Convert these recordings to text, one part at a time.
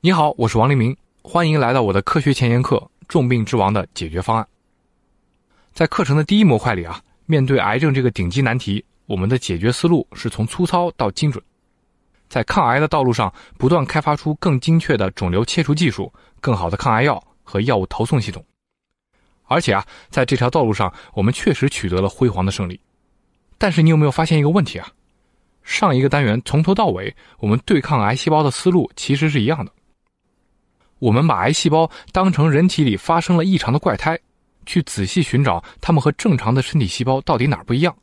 你好，我是王黎明，欢迎来到我的科学前沿课《重病之王的解决方案》。在课程的第一模块里啊，面对癌症这个顶级难题，我们的解决思路是从粗糙到精准，在抗癌的道路上不断开发出更精确的肿瘤切除技术、更好的抗癌药和药物投送系统。而且啊，在这条道路上，我们确实取得了辉煌的胜利。但是你有没有发现一个问题啊？上一个单元从头到尾，我们对抗癌细胞的思路其实是一样的。我们把癌细胞当成人体里发生了异常的怪胎，去仔细寻找它们和正常的身体细胞到底哪不一样，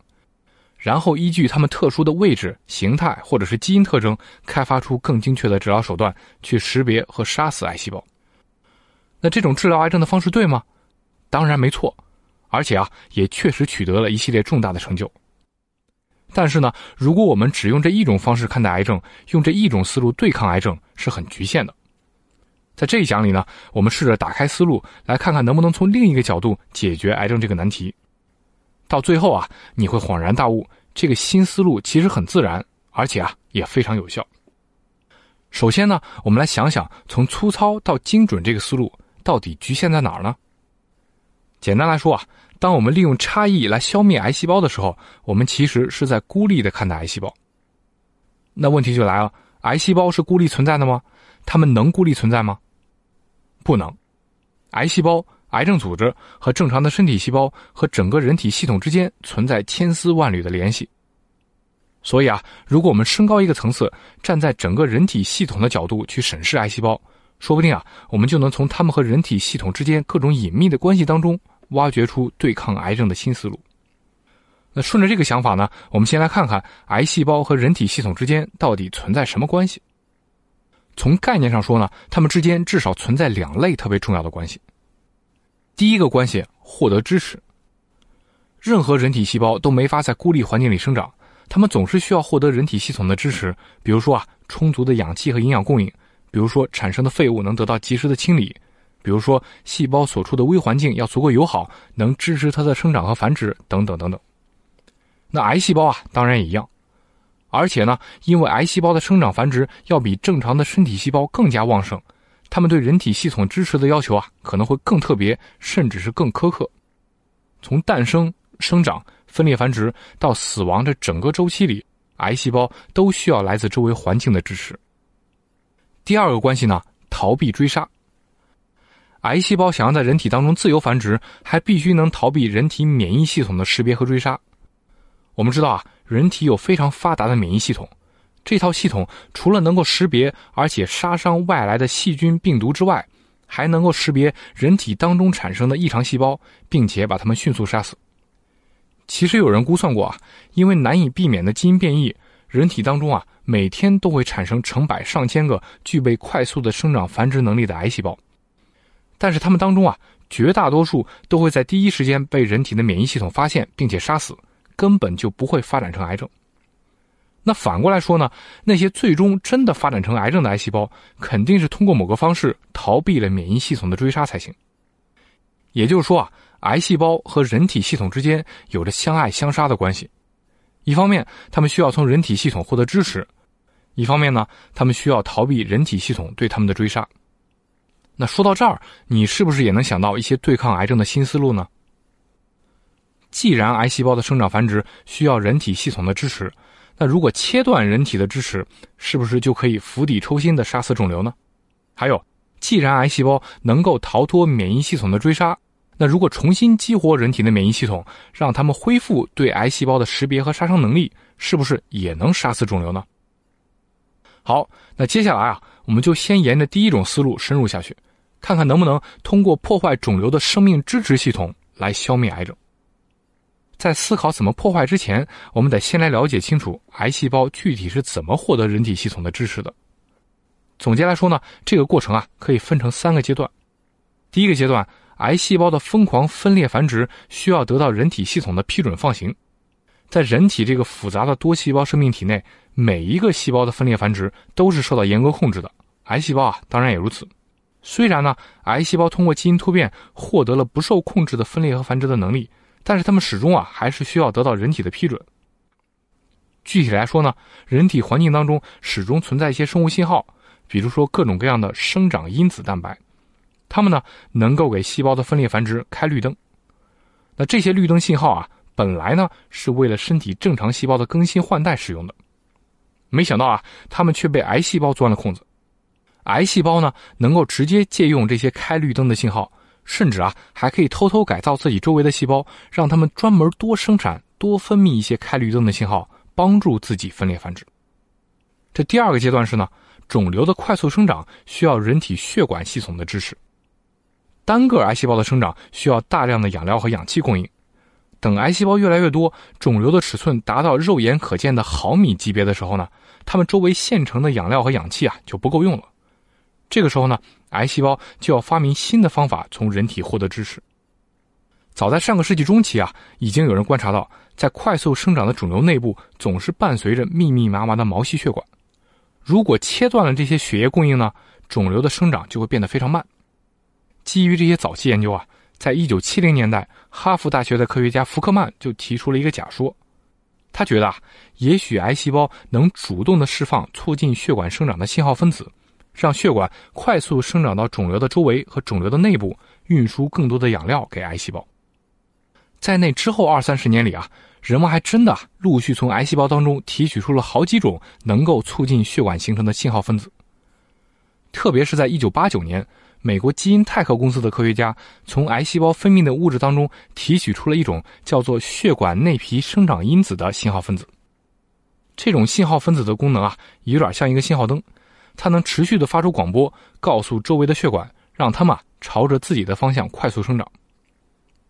然后依据它们特殊的位置、形态或者是基因特征，开发出更精确的治疗手段去识别和杀死癌细胞。那这种治疗癌症的方式对吗？当然没错，而且啊，也确实取得了一系列重大的成就。但是呢，如果我们只用这一种方式看待癌症，用这一种思路对抗癌症，是很局限的。在这一讲里呢，我们试着打开思路，来看看能不能从另一个角度解决癌症这个难题。到最后啊，你会恍然大悟，这个新思路其实很自然，而且啊也非常有效。首先呢，我们来想想从粗糙到精准这个思路到底局限在哪儿呢？简单来说啊，当我们利用差异来消灭癌细胞的时候，我们其实是在孤立的看待癌细胞。那问题就来了，癌细胞是孤立存在的吗？它们能孤立存在吗？不能，癌细胞、癌症组织和正常的身体细胞和整个人体系统之间存在千丝万缕的联系。所以啊，如果我们升高一个层次，站在整个人体系统的角度去审视癌细胞，说不定啊，我们就能从它们和人体系统之间各种隐秘的关系当中，挖掘出对抗癌症的新思路。那顺着这个想法呢，我们先来看看癌细胞和人体系统之间到底存在什么关系。从概念上说呢，它们之间至少存在两类特别重要的关系。第一个关系，获得支持。任何人体细胞都没法在孤立环境里生长，它们总是需要获得人体系统的支持。比如说啊，充足的氧气和营养供应；比如说产生的废物能得到及时的清理；比如说细胞所处的微环境要足够友好，能支持它的生长和繁殖，等等等等。那癌细胞啊，当然也一样。而且呢，因为癌细胞的生长繁殖要比正常的身体细胞更加旺盛，它们对人体系统支持的要求啊，可能会更特别，甚至是更苛刻。从诞生、生长、分裂、繁殖到死亡这整个周期里，癌细胞都需要来自周围环境的支持。第二个关系呢，逃避追杀。癌细胞想要在人体当中自由繁殖，还必须能逃避人体免疫系统的识别和追杀。我们知道啊。人体有非常发达的免疫系统，这套系统除了能够识别而且杀伤外来的细菌、病毒之外，还能够识别人体当中产生的异常细胞，并且把它们迅速杀死。其实有人估算过啊，因为难以避免的基因变异，人体当中啊每天都会产生成百上千个具备快速的生长繁殖能力的癌细胞，但是它们当中啊绝大多数都会在第一时间被人体的免疫系统发现并且杀死。根本就不会发展成癌症。那反过来说呢？那些最终真的发展成癌症的癌细胞，肯定是通过某个方式逃避了免疫系统的追杀才行。也就是说啊，癌细胞和人体系统之间有着相爱相杀的关系。一方面，他们需要从人体系统获得支持；一方面呢，他们需要逃避人体系统对他们的追杀。那说到这儿，你是不是也能想到一些对抗癌症的新思路呢？既然癌细胞的生长繁殖需要人体系统的支持，那如果切断人体的支持，是不是就可以釜底抽薪的杀死肿瘤呢？还有，既然癌细胞能够逃脱免疫系统的追杀，那如果重新激活人体的免疫系统，让他们恢复对癌细胞的识别和杀伤能力，是不是也能杀死肿瘤呢？好，那接下来啊，我们就先沿着第一种思路深入下去，看看能不能通过破坏肿瘤的生命支持系统来消灭癌症。在思考怎么破坏之前，我们得先来了解清楚癌细胞具体是怎么获得人体系统的支持的。总结来说呢，这个过程啊可以分成三个阶段。第一个阶段，癌细胞的疯狂分裂繁殖需要得到人体系统的批准放行。在人体这个复杂的多细胞生命体内，每一个细胞的分裂繁殖都是受到严格控制的。癌细胞啊，当然也如此。虽然呢，癌细胞通过基因突变获得了不受控制的分裂和繁殖的能力。但是他们始终啊，还是需要得到人体的批准。具体来说呢，人体环境当中始终存在一些生物信号，比如说各种各样的生长因子蛋白，它们呢能够给细胞的分裂繁殖开绿灯。那这些绿灯信号啊，本来呢是为了身体正常细胞的更新换代使用的，没想到啊，它们却被癌细胞钻了空子。癌细胞呢能够直接借用这些开绿灯的信号，甚至啊还可以偷偷改造自己周围的细胞，让它们专门多生产、多分泌一些开绿灯的信号，帮助自己分裂繁殖。这第二个阶段是呢，肿瘤的快速生长需要人体血管系统的支持。单个癌细胞的生长需要大量的养料和氧气供应。等癌细胞越来越多，肿瘤的尺寸达到肉眼可见的毫米级别的时候呢，它们周围现成的养料和氧气啊就不够用了。这个时候呢，癌细胞就要发明新的方法从人体获得支持。早在上个世纪中期啊，已经有人观察到，在快速生长的肿瘤内部总是伴随着密密麻麻的毛细血管。如果切断了这些血液供应呢，肿瘤的生长就会变得非常慢。基于这些早期研究啊，在一九七零年代，哈佛大学的科学家福克曼就提出了一个假说，他觉得啊，也许癌细胞能主动的释放促进血管生长的信号分子，让血管快速生长到肿瘤的周围和肿瘤的内部，运输更多的养料给癌细胞。在那之后二三十年里啊。人们还真的陆续从癌细胞当中提取出了好几种能够促进血管形成的信号分子。特别是在1989年，美国基因泰克公司的科学家从癌细胞分泌的物质当中提取出了一种叫做血管内皮生长因子的信号分子。这种信号分子的功能啊，有点像一个信号灯，它能持续的发出广播，告诉周围的血管，让它们朝着自己的方向快速生长。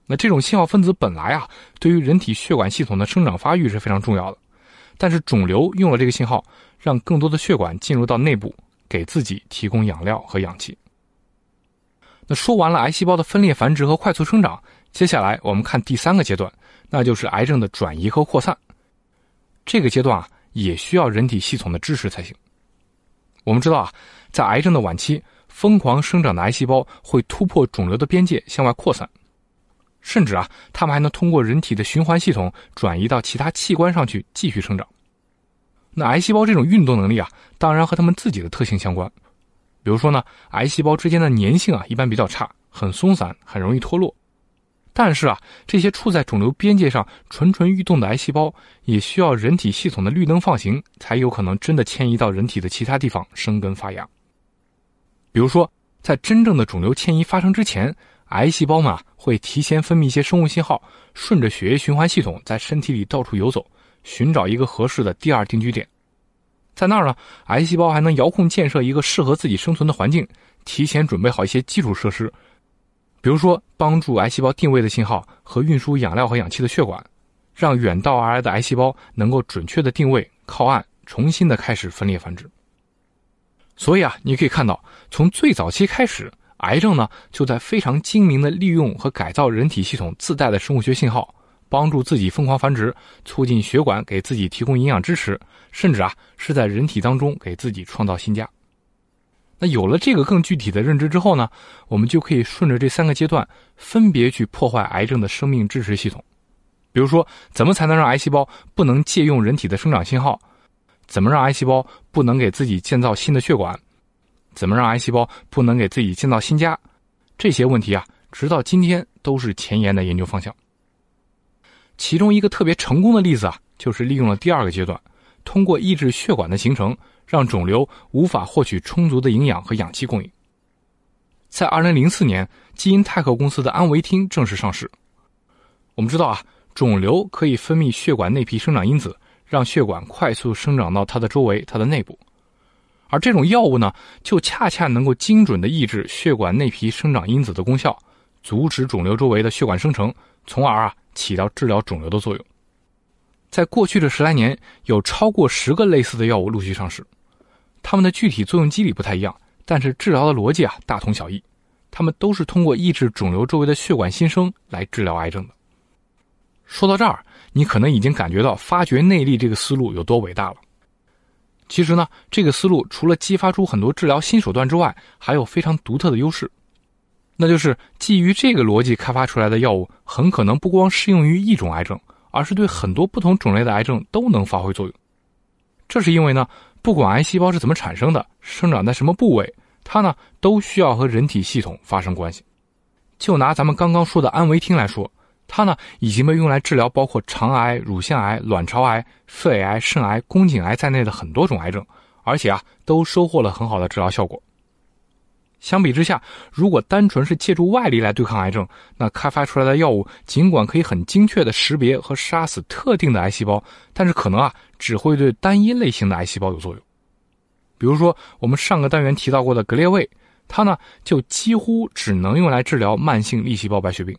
那这种信号分子本来啊，对于人体血管系统的生长发育是非常重要的，但是肿瘤用了这个信号，让更多的血管进入到内部，给自己提供养料和氧气。那说完了癌细胞的分裂繁殖和快速生长，接下来我们看第三个阶段，那就是癌症的转移和扩散。这个阶段啊，也需要人体系统的支持才行。我们知道啊，在癌症的晚期，疯狂生长的癌细胞会突破肿瘤的边界向外扩散。甚至啊，它们还能通过人体的循环系统转移到其他器官上去继续生长。那癌细胞这种运动能力啊，当然和它们自己的特性相关。比如说呢，癌细胞之间的粘性啊一般比较差，很松散，很容易脱落。但是啊，这些处在肿瘤边界上蠢蠢欲动的癌细胞，也需要人体系统的绿灯放行，才有可能真的迁移到人体的其他地方生根发芽。比如说，在真正的肿瘤迁移发生之前。癌细胞嘛，会提前分泌一些生物信号，顺着血液循环系统在身体里到处游走，寻找一个合适的第二定居点。在那儿呢，癌细胞还能遥控建设一个适合自己生存的环境，提前准备好一些基础设施，比如说帮助癌细胞定位的信号和运输养料和氧气的血管，让远道而来的癌细胞能够准确的定位靠岸，重新的开始分裂繁殖。所以啊，你可以看到，从最早期开始。癌症呢，就在非常精明的利用和改造人体系统自带的生物学信号，帮助自己疯狂繁殖，促进血管给自己提供营养支持，甚至啊是在人体当中给自己创造新家。那有了这个更具体的认知之后呢，我们就可以顺着这三个阶段，分别去破坏癌症的生命支持系统。比如说，怎么才能让癌细胞不能借用人体的生长信号？怎么让癌细胞不能给自己建造新的血管？怎么让癌细胞不能给自己建造新家？这些问题啊，直到今天都是前沿的研究方向。其中一个特别成功的例子啊，就是利用了第二个阶段，通过抑制血管的形成，让肿瘤无法获取充足的营养和氧气供应。在二零零四年，基因泰克公司的安维汀正式上市。我们知道啊，肿瘤可以分泌血管内皮生长因子，让血管快速生长到它的周围、它的内部。而这种药物呢，就恰恰能够精准的抑制血管内皮生长因子的功效，阻止肿瘤周围的血管生成，从而啊起到治疗肿瘤的作用。在过去的十来年，有超过十个类似的药物陆续上市，它们的具体作用机理不太一样，但是治疗的逻辑啊大同小异，它们都是通过抑制肿瘤周围的血管新生来治疗癌症的。说到这儿，你可能已经感觉到发掘内力这个思路有多伟大了。其实呢，这个思路除了激发出很多治疗新手段之外，还有非常独特的优势，那就是基于这个逻辑开发出来的药物，很可能不光适用于一种癌症，而是对很多不同种类的癌症都能发挥作用。这是因为呢，不管癌细胞是怎么产生的，生长在什么部位，它呢都需要和人体系统发生关系。就拿咱们刚刚说的安维汀来说，它呢已经被用来治疗包括肠癌、乳腺癌、卵巢癌、肺癌、肾癌、宫颈癌在内的很多种癌症，而且啊都收获了很好的治疗效果。相比之下，如果单纯是借助外力来对抗癌症，那开发出来的药物尽管可以很精确的识别和杀死特定的癌细胞，但是可能啊只会对单一类型的癌细胞有作用。比如说我们上个单元提到过的格列卫，它呢就几乎只能用来治疗慢性粒细胞白血病，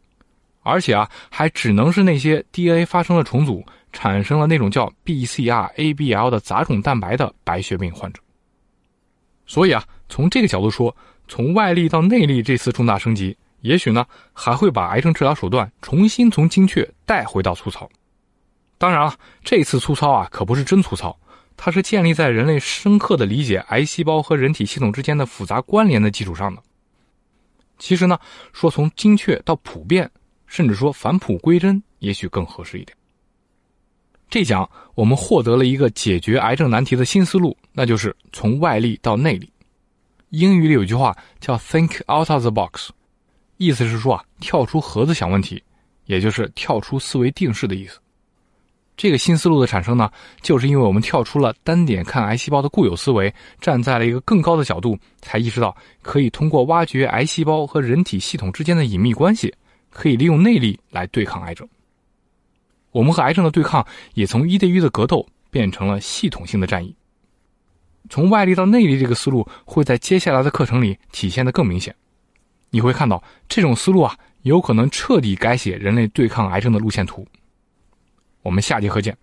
而且啊还只能是那些 DNA 发生了重组，产生了那种叫 BCR-ABL 的杂种蛋白的白血病患者。所以啊，从这个角度说。从外力到内力这次重大升级，也许呢还会把癌症治疗手段重新从精确带回到粗糙。当然了，这次粗糙啊可不是真粗糙，它是建立在人类深刻的理解癌细胞和人体系统之间的复杂关联的基础上的。其实呢，说从精确到普遍，甚至说返璞归真，也许更合适一点。这讲我们获得了一个解决癌症难题的新思路，那就是从外力到内力。英语里有句话叫 “think out of the box”，意思是说啊，跳出盒子想问题，也就是跳出思维定式的意思。这个新思路的产生呢，就是因为我们跳出了单点看癌细胞的固有思维，站在了一个更高的角度，才意识到可以通过挖掘癌细胞和人体系统之间的隐秘关系，可以利用内力来对抗癌症。我们和癌症的对抗也从一对一的格斗变成了系统性的战役。从外力到内力这个思路会在接下来的课程里体现的更明显。你会看到这种思路啊，有可能彻底改写人类对抗癌症的路线图。我们下节课见。